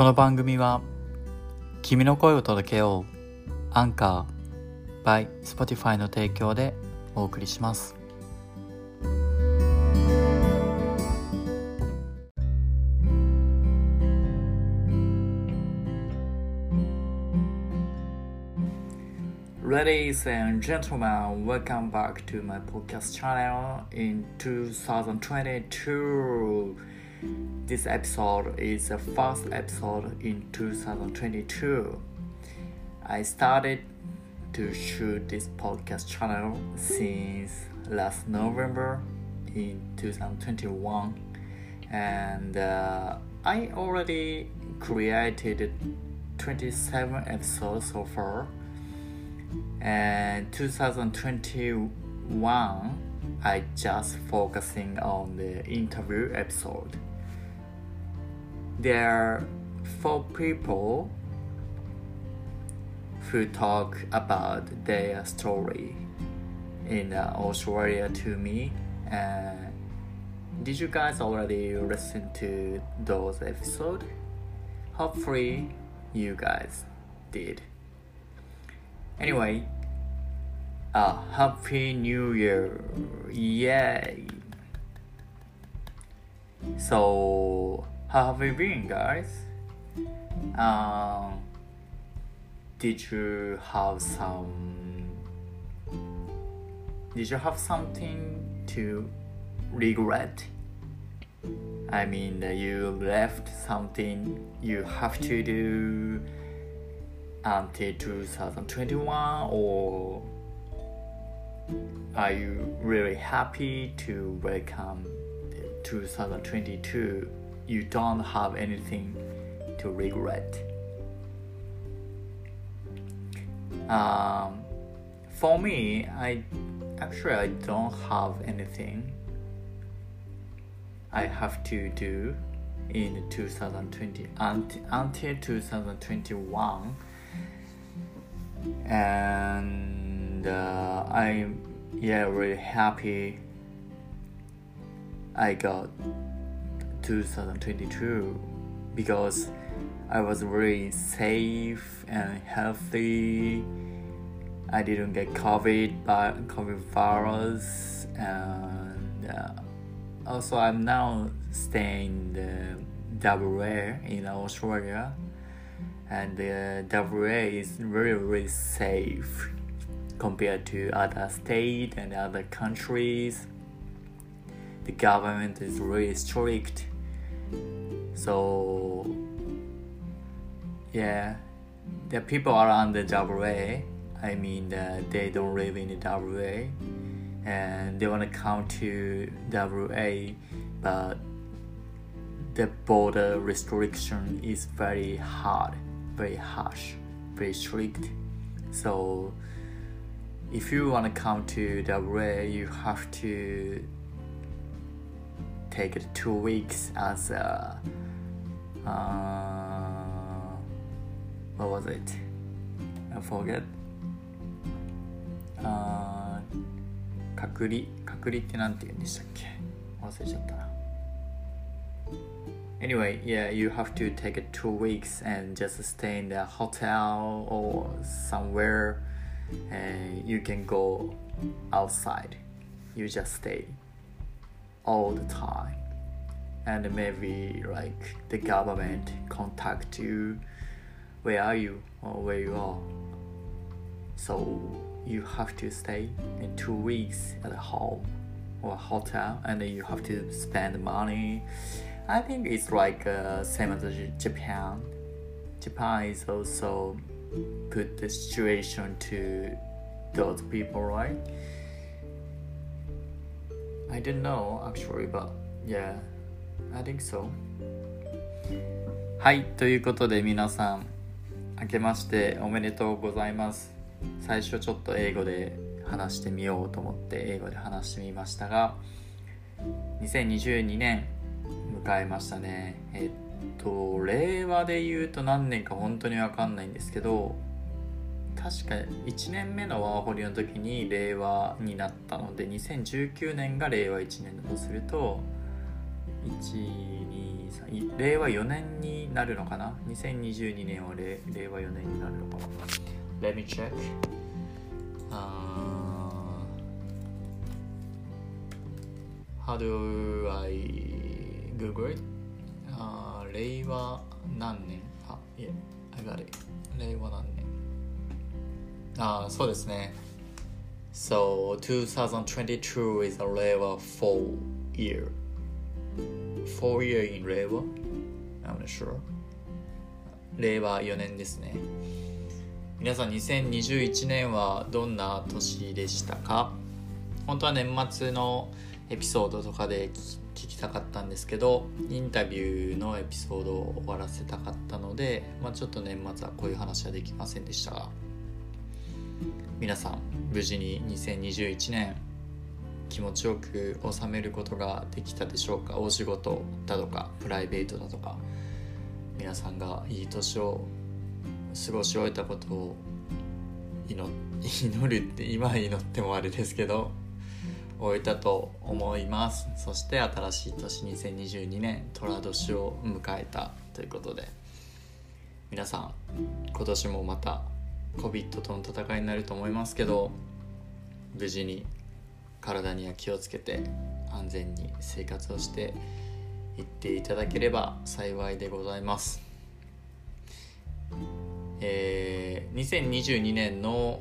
この番組は君の声を届けようアンカー by Spotify の提供でお送りします「Ladies and gentlemen, welcome back to my podcast channel in 2022. This episode is the first episode in 2022. I started to shoot this podcast channel since last November in 2021, and uh, I already created 27 episodes so far. And 2021, I just focusing on the interview episode there are four people who talk about their story in uh, Australia to me. Uh, did you guys already listen to those episodes? Hopefully, you guys did. Anyway, uh, Happy New Year! Yay! So, how have you been, guys? Um, did you have some? Did you have something to regret? I mean, that you left something you have to do until 2021, or are you really happy to welcome 2022? You don't have anything to regret. Um, for me, I actually I don't have anything I have to do in 2020 until 2021 and uh, I'm yeah really happy I got 2022 because I was very safe and healthy. I didn't get COVID, but COVID virus, and uh, also I'm now staying in the WA in Australia, and the WA is very very safe compared to other states and other countries. The government is really strict so yeah, the people around the WA, I mean uh, they don't live in the WA, and they want to come to WA, but the border restriction is very hard, very harsh, very strict. So if you want to come to WA, you have to take two weeks as a uh, what was it? I forget. あ隔離隔離ってなんて言うんでしたっけ忘れちゃったな Anyway, yeah, you have to take it two weeks and just stay in the hotel or somewhere and you can go outside. You just stay all the time. And maybe like the government contact you where are you or where you are. So you have to stay in two weeks at a home or hotel and you have to spend money. I think it's like uh, same as japan. Japan is also put the situation to those people right i don't know actually but yeah I think so. はいということで皆さん明けましておめでとうございます。最初ちょっと英語で話してみようと思って英語で話してみましたが2022年迎えましたね。えっと令和で言うと何年か本当に分かんないんですけど確か1年目のワーホリの時に令和になったので2019年が令和1年だとすると123令和4年になるのかな？2022年は令令和4年になるのかな？Let me check、uh, How do I Google it? あ令和何年？あ、いえ、I got it. 令和何年？あそうですね。So 2022 is a 令和4 year. 4 year in 令和 I'm not sure. 令和4年ですね。皆さん2021年はどんな年でしたか？本当は年末のエピソードとかで聞きたかったんですけどインタビューのエピソードを終わらせたかったので、まあ、ちょっと年末はこういう話はできませんでしたが。皆さん無事に2021年気持ちよく収めることができたでしょうか？お仕事だとかプライベートだとか。皆さんがいい年を過ごし終えたことを祈 るって今祈ってもあれですけど終えたと思います。そして新しい年2022年寅年を迎えたということで。皆さん今年もまた COVID との戦いになると思いますけど無事に体には気をつけて安全に生活をしていっていただければ幸いでございます。えー、2022年の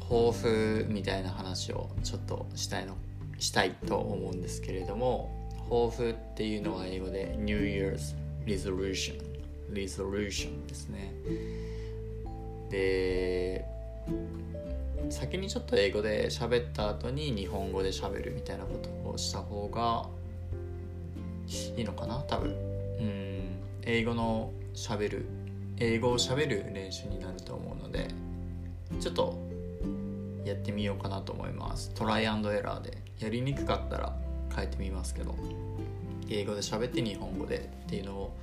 抱負みたいな話をちょっとしたいのしたいと思うんですけれども抱負っていうのは英語で New Year's Resolution Resolution ですねで先にちょっと英語で喋った後に日本語で喋るみたいなことをした方がいいのかな？多分。うん。英語の喋る英語を喋る練習になると思うのでちょっとやってみようかなと思います。トライアンドエラーで。やりにくかったら変えてみますけど。英語で喋って日本語でっていうのを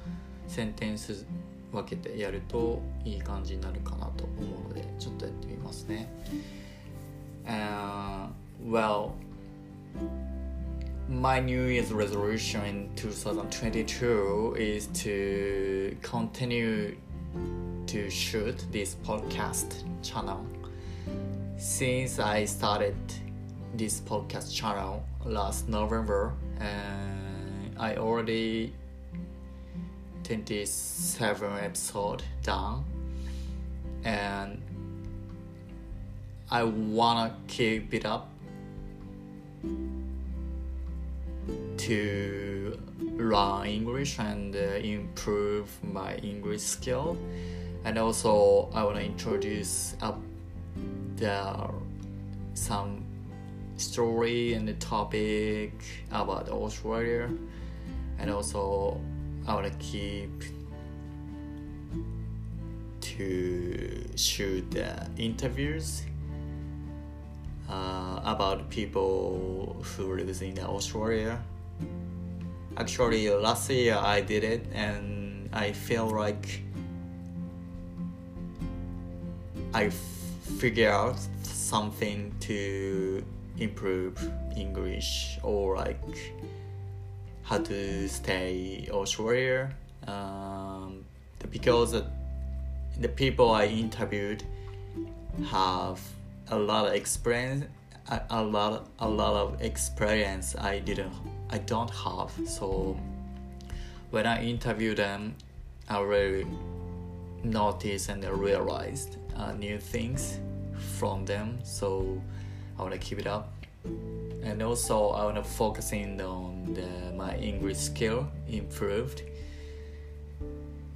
センテンス分けてやるといい感じになるかなと思うのでちょっとやってみますね。Uh, well, my New Year's resolution in 2022 is to continue to shoot this podcast channel. Since I started this podcast channel last November, and I already 27 episode done and I wanna keep it up to learn English and uh, improve my English skill. And also I wanna introduce up the some story and the topic about Australia. And also I want to keep to shoot the interviews uh, about people who lives in Australia. Actually, last year I did it, and I feel like I figure out something to improve English or like how to stay Australia um, because the people I interviewed have a lot of experience a, a lot a lot of experience I didn't I don't have. So when I interview them I really noticed and realized uh, new things from them. So I want to keep it up and also I want to focusing on the, my English skill improved.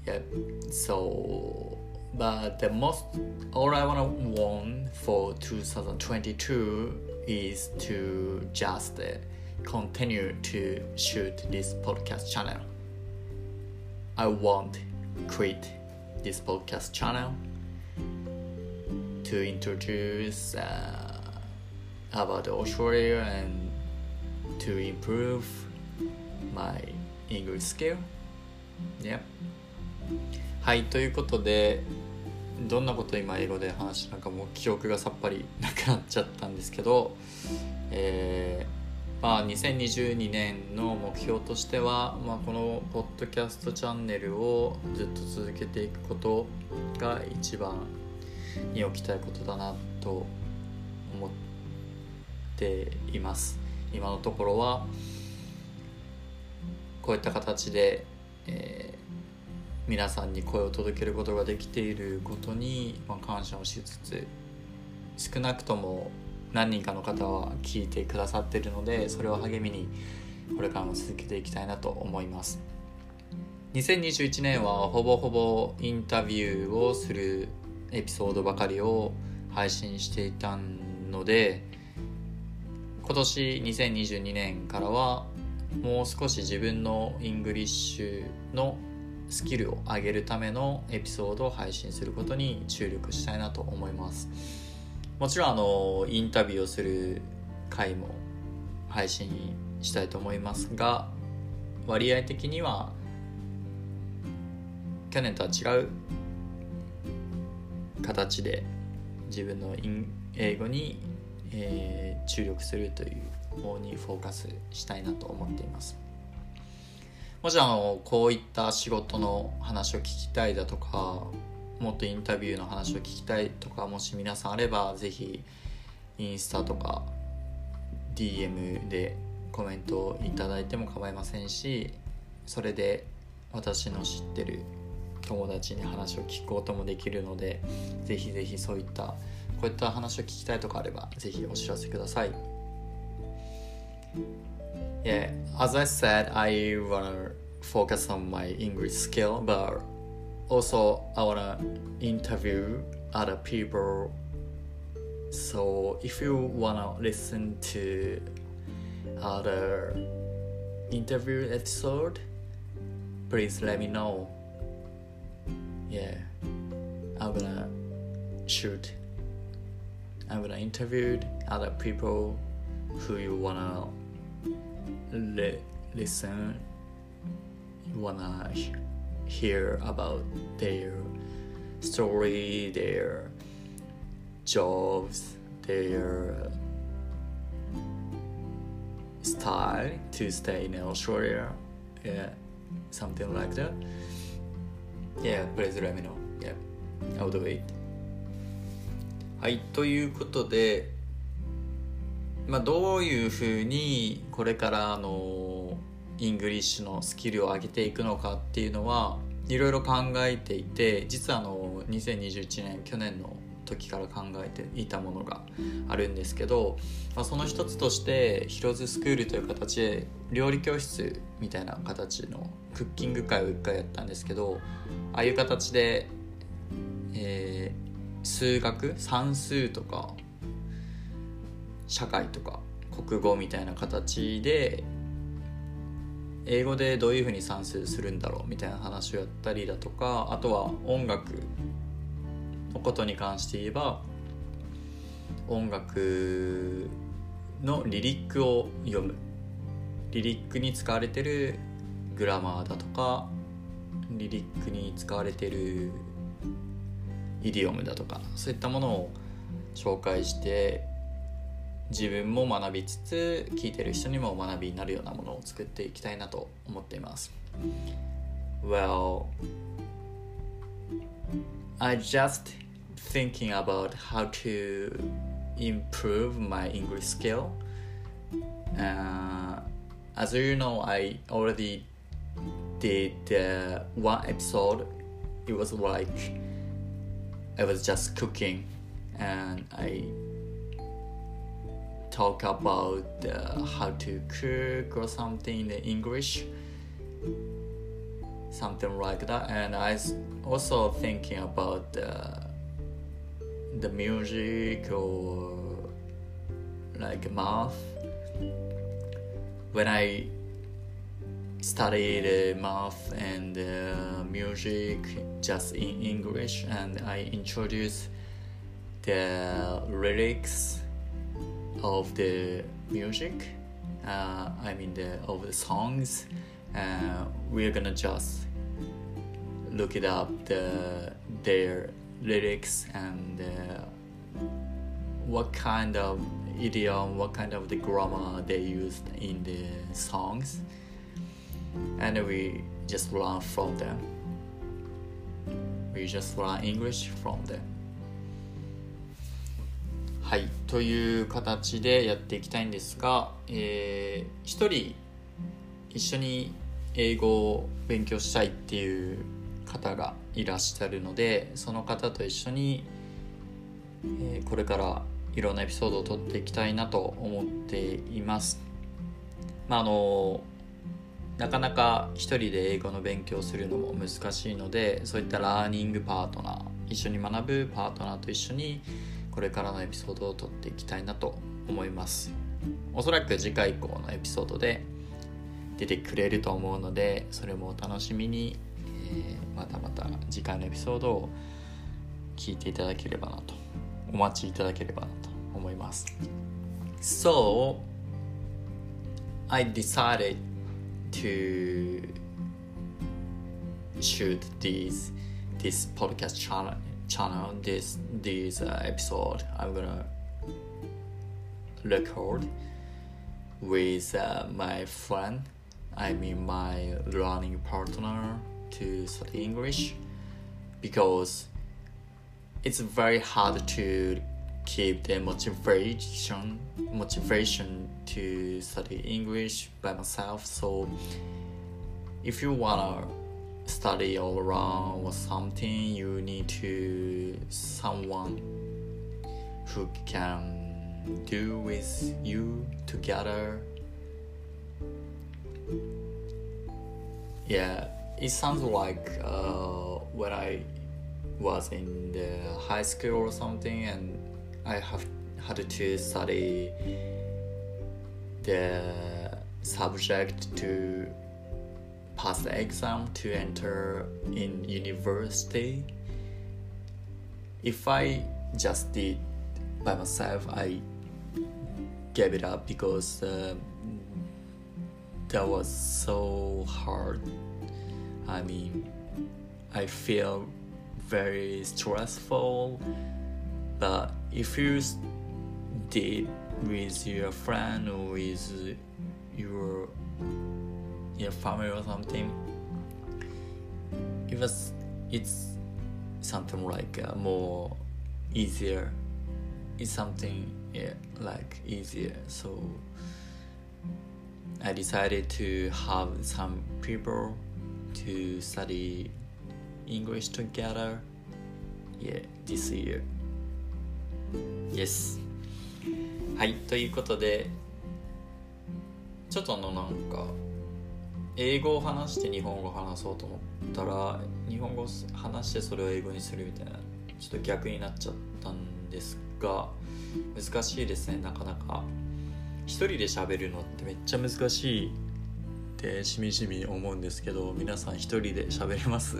Yep. So, but the most all I want to want for 2022 is to just uh, continue to shoot this podcast channel. I won't quit this podcast channel to introduce. Uh, about Australia and to improve my English skill? Yeah. はい、ということで、どんなこと今英語で話したのかもう記憶がさっぱりなくなっちゃったんですけど、えまあ、2022年の目標としては、まあ、このポッドキャストチャンネルをずっと続けていくことが一番に置きたいことだなと思ってています。今のところはこういった形で、えー、皆さんに声を届けることができていることに、まあ、感謝をしつつ少なくとも何人かの方は聞いてくださってるのでそれを励みにこれからも続けていきたいなと思います。2021年はほぼほぼインタビューをするエピソードばかりを配信していたので今年2022年からはもう少し自分のイングリッシュのスキルを上げるためのエピソードを配信することに注力したいなと思います。もちろんあのインタビューをする回も配信したいと思いますが割合的には去年とは違う形で自分の英語に、えー、注力するという方にフォーカスしたいなと思っています。もちろんこういった仕事の話を聞きたいだとかもっとインタビューの話を聞きたいとかもし皆さんあればぜひインスタとか DM でコメントをいただいても構いませんしそれで私の知ってる友達に話を聞くこともできるのでぜひぜひそういったこういった話を聞きたいとかあればぜひお知らせください Yeah, as I said, I wanna focus on my English skill, but also I wanna interview other people. So if you wanna listen to other interview episode, please let me know. Yeah, I'm gonna shoot. I'm gonna interview other people who you wanna li- listen you wanna hear about their story their jobs their style to stay in Australia yeah something like that. Yeah please let me know. Yeah I'll do it はいということでまあ、どういうふうにこれからのイングリッシュのスキルを上げていくのかっていうのはいろいろ考えていて実はあの2021年去年の時から考えていたものがあるんですけど、まあ、その一つとしてヒロズスクールという形で料理教室みたいな形のクッキング会を一回やったんですけどああいう形で、えー、数学？算数とか？社会とか？国語みたいな形で英語でどういうふうに算数するんだろうみたいな話をやったりだとかあとは音楽のことに関して言えば音楽のリリックを読む。リリックに使われてるグラマーだとかリリックに使われてるイディオムだとかそういったものを紹介して自分も学びつつ聞いてる人にも学びになるようなものを作っていきたいなと思っています Well I just thinking about how to improve my English skill uh, as you know I already did uh, one episode it was like I was just cooking and I talk about uh, how to cook or something in English, something like that. And I was also thinking about uh, the music or like math. When I studied math and uh, music just in English, and I introduced the lyrics of the music. Uh, I mean the of the songs. Uh, we're gonna just look it up the their lyrics and uh, what kind of idiom, what kind of the grammar they used in the songs, and we just learn from them. We just learn English from them. はいという形でやっていきたいんですが、えー、一人一緒に英語を勉強したいっていう方がいらっしゃるのでその方と一緒に、えー、これからいろんなエピソードを撮っていきたいなと思っています。まああのなかなか一人で英語の勉強するのも難しいのでそういったラーニングパートナー一緒に学ぶパートナーと一緒にこれからのエピソードを撮っていきたいなと思います。おそらく次回以降のエピソードで出てくれると思うのでそれもお楽しみに、えー、またまた次回のエピソードを聞いていただければなとお待ちいただければなと思います。So I decided to shoot these this podcast channel channel this this uh, episode. I'm gonna record with uh, my friend i mean my learning partner to study english because it's very hard to keep the motivation motivation to study english by myself. So if you wanna study all around or something you need to someone who can do with you together. Yeah it sounds like uh, when i was in the high school or something and i have had to study the subject to pass the exam to enter in university. If i just did by myself i gave it up because uh, that was so hard. I mean i feel very stressful but if you did with your friend or with your your family or something it was it's something like uh, more easier it's something yeah, like easier. So i decided to have some people to study english together yeah this year yes. はいということでちょっとあのなんか英語を話して日本語を話そうと思ったら日本語を話してそれを英語にするみたいなちょっと逆になっちゃったんですが難しいですねなかなか。一人で喋るのってめっちゃ難しいってしみじみ思うんですけど皆さん一人で喋れます？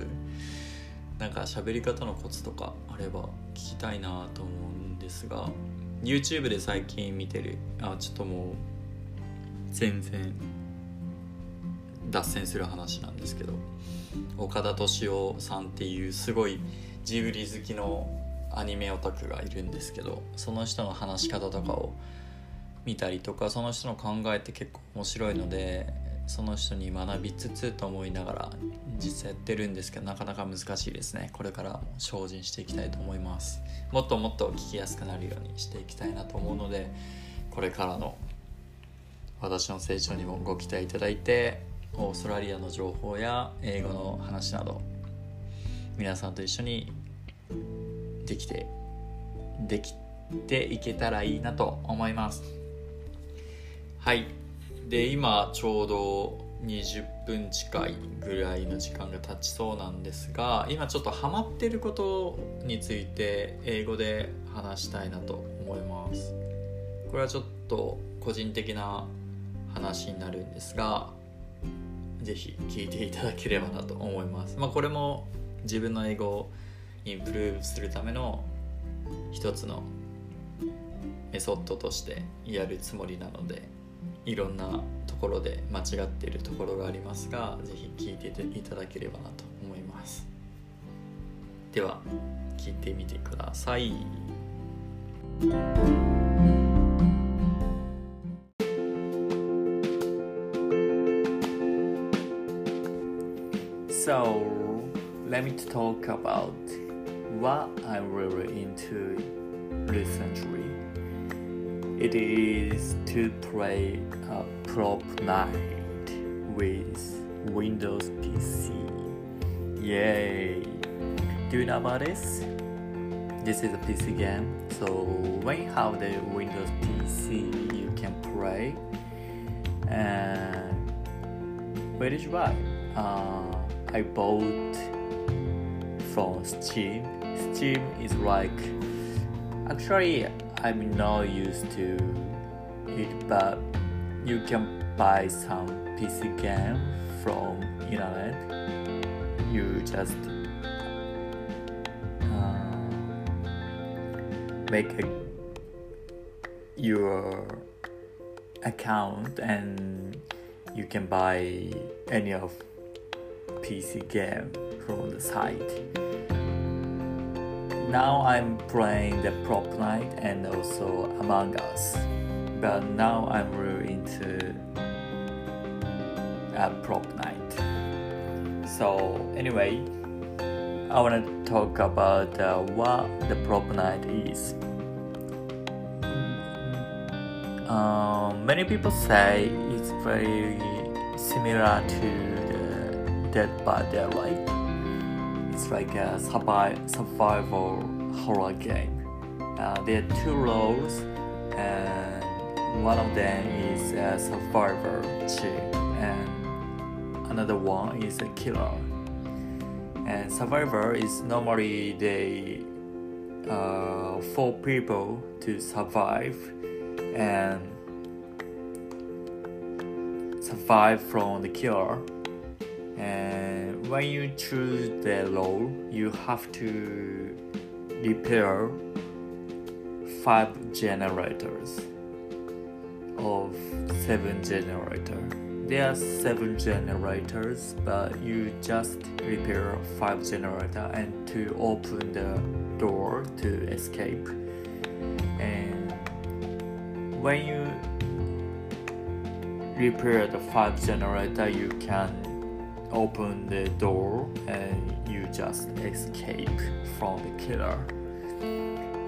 なんか喋り方のコツとかあれば聞きたいなと思うんですが YouTube で最近見てるあちょっともう全然脱線する話なんですけど岡田敏夫さんっていうすごいジブリ好きのアニメオタクがいるんですけどその人の話し方とかを見たりとかその人の考えって結構面白いのでその人に学びつつと思いながら実際やってるんですけどなかなか難しいですね。これから精進していきたいと思います。もっともっと聞きやすくなるようにしていきたいなと思うのでこれからの私の成長にもご期待いただいてオーストラリアの情報や英語の話など皆さんと一緒にできてできていけたらいいなと思います。はい。で今ちょうど20分近いぐらいの時間が経ちそうなんですが今ちょっとハマってることについて英語で話したいなと思いますこれはちょっと個人的な話になるんですがぜひ聞いていただければなと思います。まあ、これも自分の英語をインプルーブするための一つのメソッドとしてやるつもりなのでいろんなところで間違っているところがありますが是非聞いていただければなと思いますでは聞いてみてください So let me talk about what I'm really into recently. It is to play a prop night with Windows PC. Yay! Do you know about this? This is a PC game, so when you have the Windows PC, you can play. And where is right? Uh, I bought from Steam. Steam is like actually I'm not used to it, but you can buy some PC game from internet. You just uh, make a, your account and you can buy any of PC game from the site. Now I'm playing the Prop Night and also Among Us, but now I'm really into a Prop Night. So anyway, I want to talk about uh, what the Prop Night is. Um, many people say it's very similar to the Dead by Daylight. Like a survival horror game. Uh, there are two roles, and one of them is a survivor and another one is a killer. And survivor is normally they uh, four people to survive and survive from the killer. And when you choose the role, you have to repair five generators of seven generator. There are seven generators, but you just repair five generator and to open the door to escape. And when you repair the five generator, you can open the door and you just escape from the killer.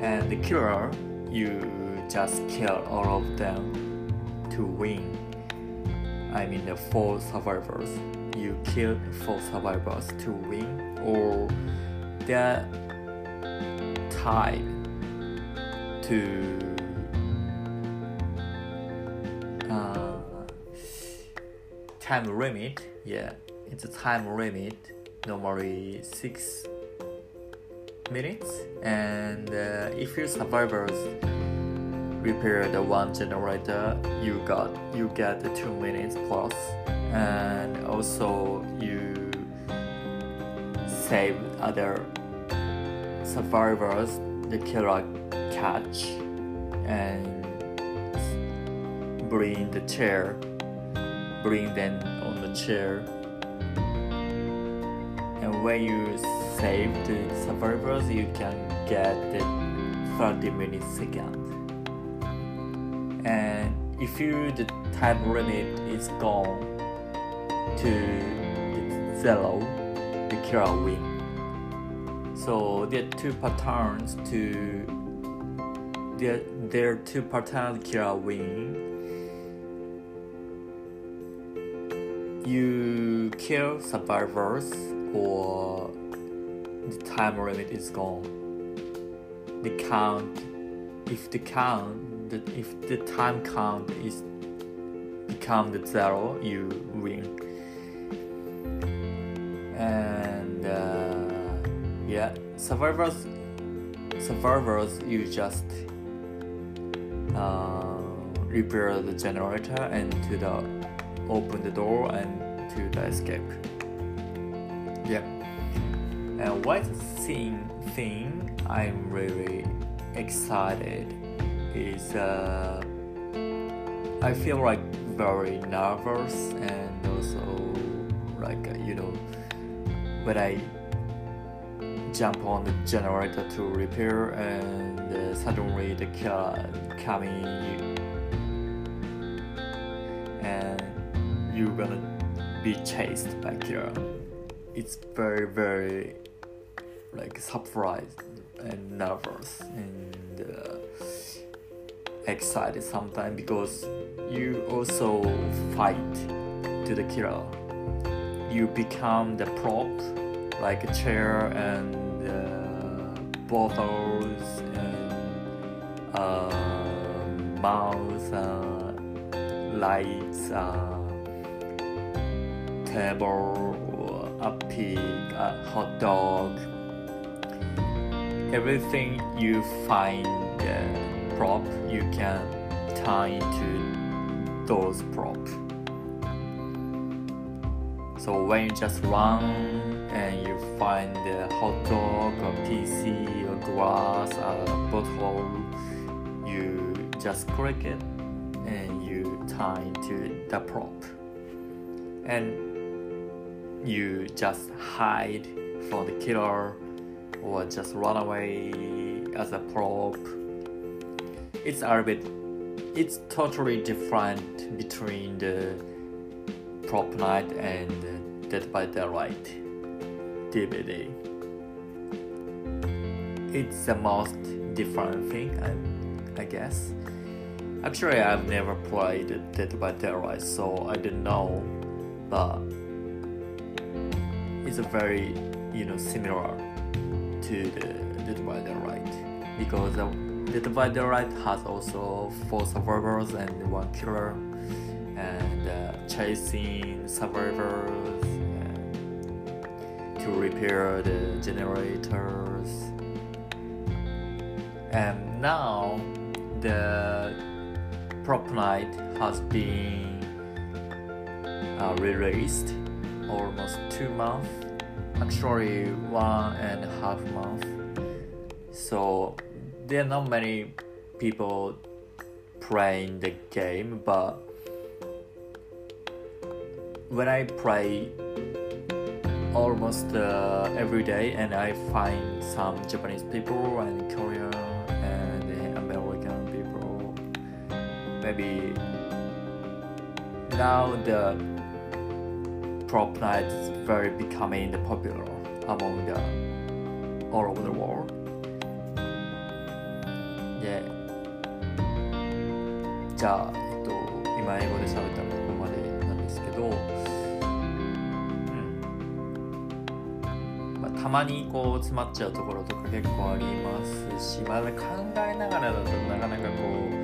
And the killer, you just kill all of them to win. I mean the four survivors. You kill four survivors to win, or they're to uh, time limit. Yeah, it's a time limit. Normally six minutes, and uh, if your survivors repair the one generator, you got you get the two minutes plus, and also you save other survivors the killer catch and bring the chair, bring them on the chair. When you save the survivors, you can get the 30 minutes. And if you the time limit is gone to zero, the killer win. So there are two patterns to there there are two patterns killer win. You kill survivors or the time limit is gone. The count if the count the, if the time count is become the zero you win. And uh, yeah, survivors survivors you just uh, repair the generator and to the open the door and to the escape. And one thing thing I'm really excited is uh, I feel like very nervous and also like uh, you know when I jump on the generator to repair and uh, suddenly the car coming and you're gonna be chased by killer it's very very like surprised and nervous and uh, excited sometimes because you also fight to the killer. You become the prop like a chair and uh, bottles and uh, mouse uh, lights uh, table a pig a hot dog everything you find uh, prop you can tie into those props so when you just run and you find a hot dog, a PC, a glass, a bottle, you just click it and you tie into the prop. And you just hide from the killer or just run away as a prop. It's a bit it's totally different between the prop night and Dead by Daylight DBD. It's the most different thing, I, I guess. Actually, I've never played Dead by Daylight, so I don't know, but it's a very, you know, similar to the Dead by Daylight because Dead by Daylight has also four survivors and one killer and uh, chasing survivors to repair the generators. And now the prop night has been uh, released almost two months, actually one and a half month. So there are not many people playing the game, but when I play almost uh, every day and I find some Japanese people and Korean and American people. Maybe now the prop night is very becoming popular among the all over the world. Yeah. じゃあ、えっと、今英語で喋ったのここまでなんですけど、うんまあたまにこう詰まっちゃうところとか結構ありますし、まあ、考えながらだとなかなかこう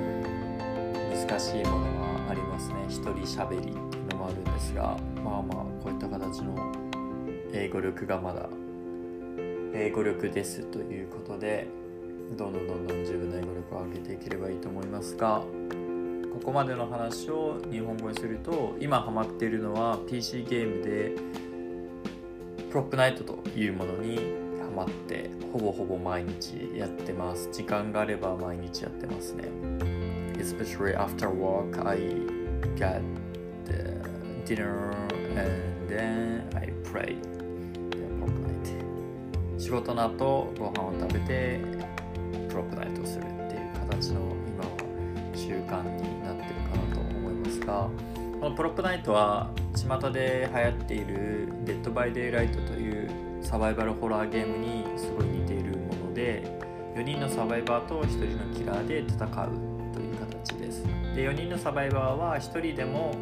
難しいものはありますね一人喋りですがまあまあこういった形の英語力がまだ英語力ですということでどんどんどんどん自分の英語力を上げていければいいと思いますがここまでの話を日本語にすると今ハマっているのは PC ゲームでプロップナイトというものにハマってほぼほぼ毎日やってます。時間があれば毎日やってますね。Especially after work I get the dinner and then I pray 仕事の後ご飯を食べてプロップナイトをするっていう形の今は習慣になってるかなと思いますがこのプロップナイトは巷で流行っている「デッド・バイ・デイ・ライト」というサバイバルホラーゲームにすごい似ているもので4人のサバイバーと1人のキラーで戦うという形ですで4人のサバイバーは1人でも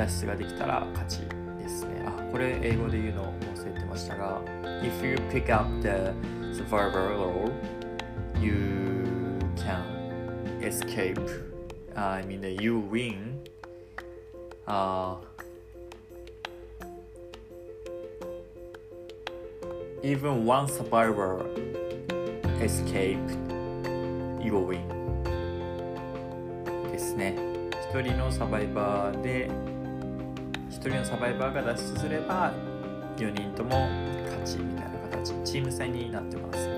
脱出ができたら勝ちですねあこれ英語で言うのを忘れてましたが If you pick up the survivor role you can escape I mean you win uh, even one survivor escaped, you will win ですね一人のサバイバーで人のサバイバーが脱出すれば4人とも勝ちみたいな形チーム戦になってます。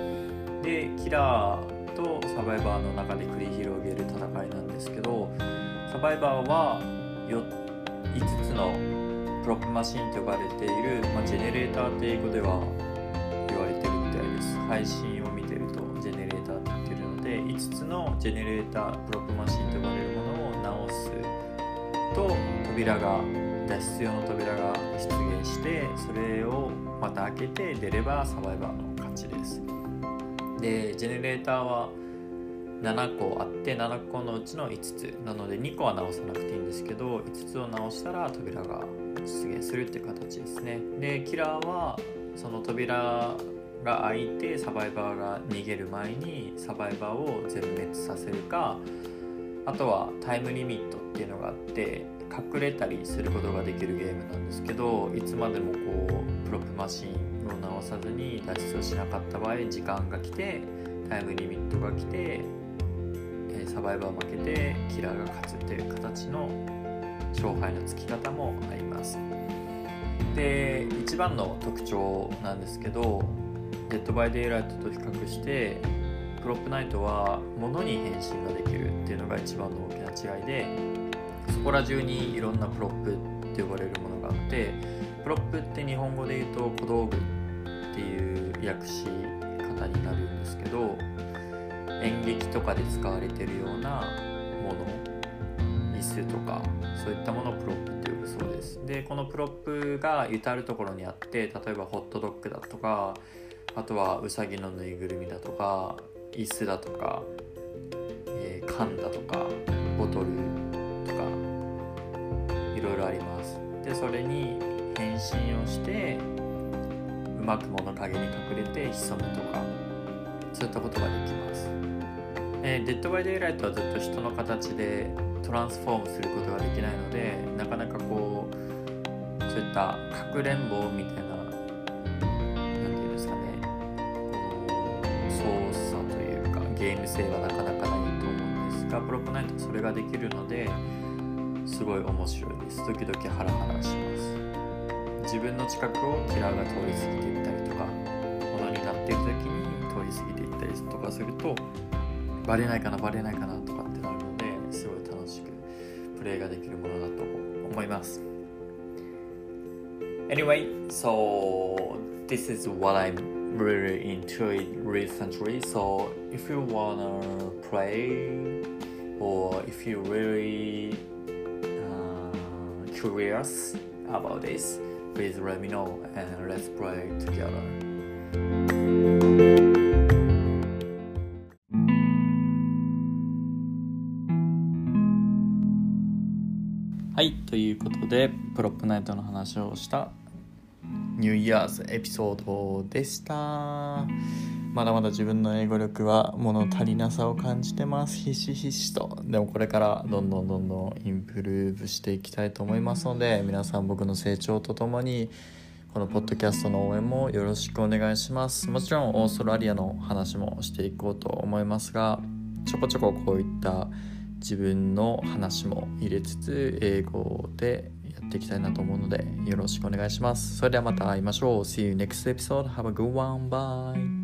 でキラーとサバイバーの中で繰り広げる戦いなんですけどサバイバーは5つのプロップマシンと呼ばれている、まあ、ジェネレーターって英語では言われてるみたいです。配信を見てるとジェネレーターって言ってるので5つのジェネレータープロップマシンと呼ばれるものを直すと扉が脱出用の扉が出現してそれをまた開けて出ればサバイバーの勝ちです。でジェネレーターは7個あって7個のうちの5つ。なので2個は直さなくていいんですけど5つを直したら扉が出現するっていう形ですね。でキラーはその扉が開いてサバイバーが逃げる前にサバイバーを全滅させるかあとはタイムリミットっていうのがあって隠れたりすることができるゲームなんですけどいつまでもこうプロップマシンを直さずに脱出をしなかった場合時間が来てタイムリミットが来てサバイバー負けてキラーが勝つっていう形の勝敗のつき方もあります。で一番の特徴なんですけどデッドバイデイライトと比較してプロップナイトは物に変身ができるっていうのが一番の大きな違いでそこら中にいろんなプロップって呼ばれるものがあってプロップって日本語で言うと小道具っていう訳し方になるんですけど演劇とかで使われてるようなもの椅子とかそういったものをプロップって呼ぶそうです。でこのプロップが至る所にあって例えばホットドッグだとかあとはうさぎのぬいぐるみだとか椅子だとか、えー、缶だとかボトルいろいろあります。でそれに変身をしてうまく物陰に隠れて潜むとかそういったことができます。えー、デッドバイデイライトはずっと人の形でトランスフォームすることができないのでなかなかこうそういったかくれんぼみたいな何て言うんですかね操作というかゲーム性はなかなかないと思うんですがプロップナイトはそれができるのですごい面白いです。時々ハラハラします。自分の近くをキラーが通り過ぎていったりとかものになっている時に通り過ぎていったりとかするとバレないかなバレないかなとかってなるのですごい楽しくプレイができるものだと思います。Anyway, so this is what I'm really into it recently. So if you wanna play or if you really curious about this, please let me know and let's play together. はいということでプロップナイトの話をしたニューイヤーズエピソードでしたまだまだ自分の英語力は物足りなさを感じてますひしひしとでもこれからどんどんどんどんインプルーブしていきたいと思いますので皆さん僕の成長とともにこのポッドキャストの応援もよろしくお願いしますもちろんオーストラリアの話もしていこうと思いますがちょこちょここういった自分の話も入れつつ英語でやっていきたいなと思うのでよろしくお願いします。それではまた会いましょう。See you next episode. Have a good one. Bye.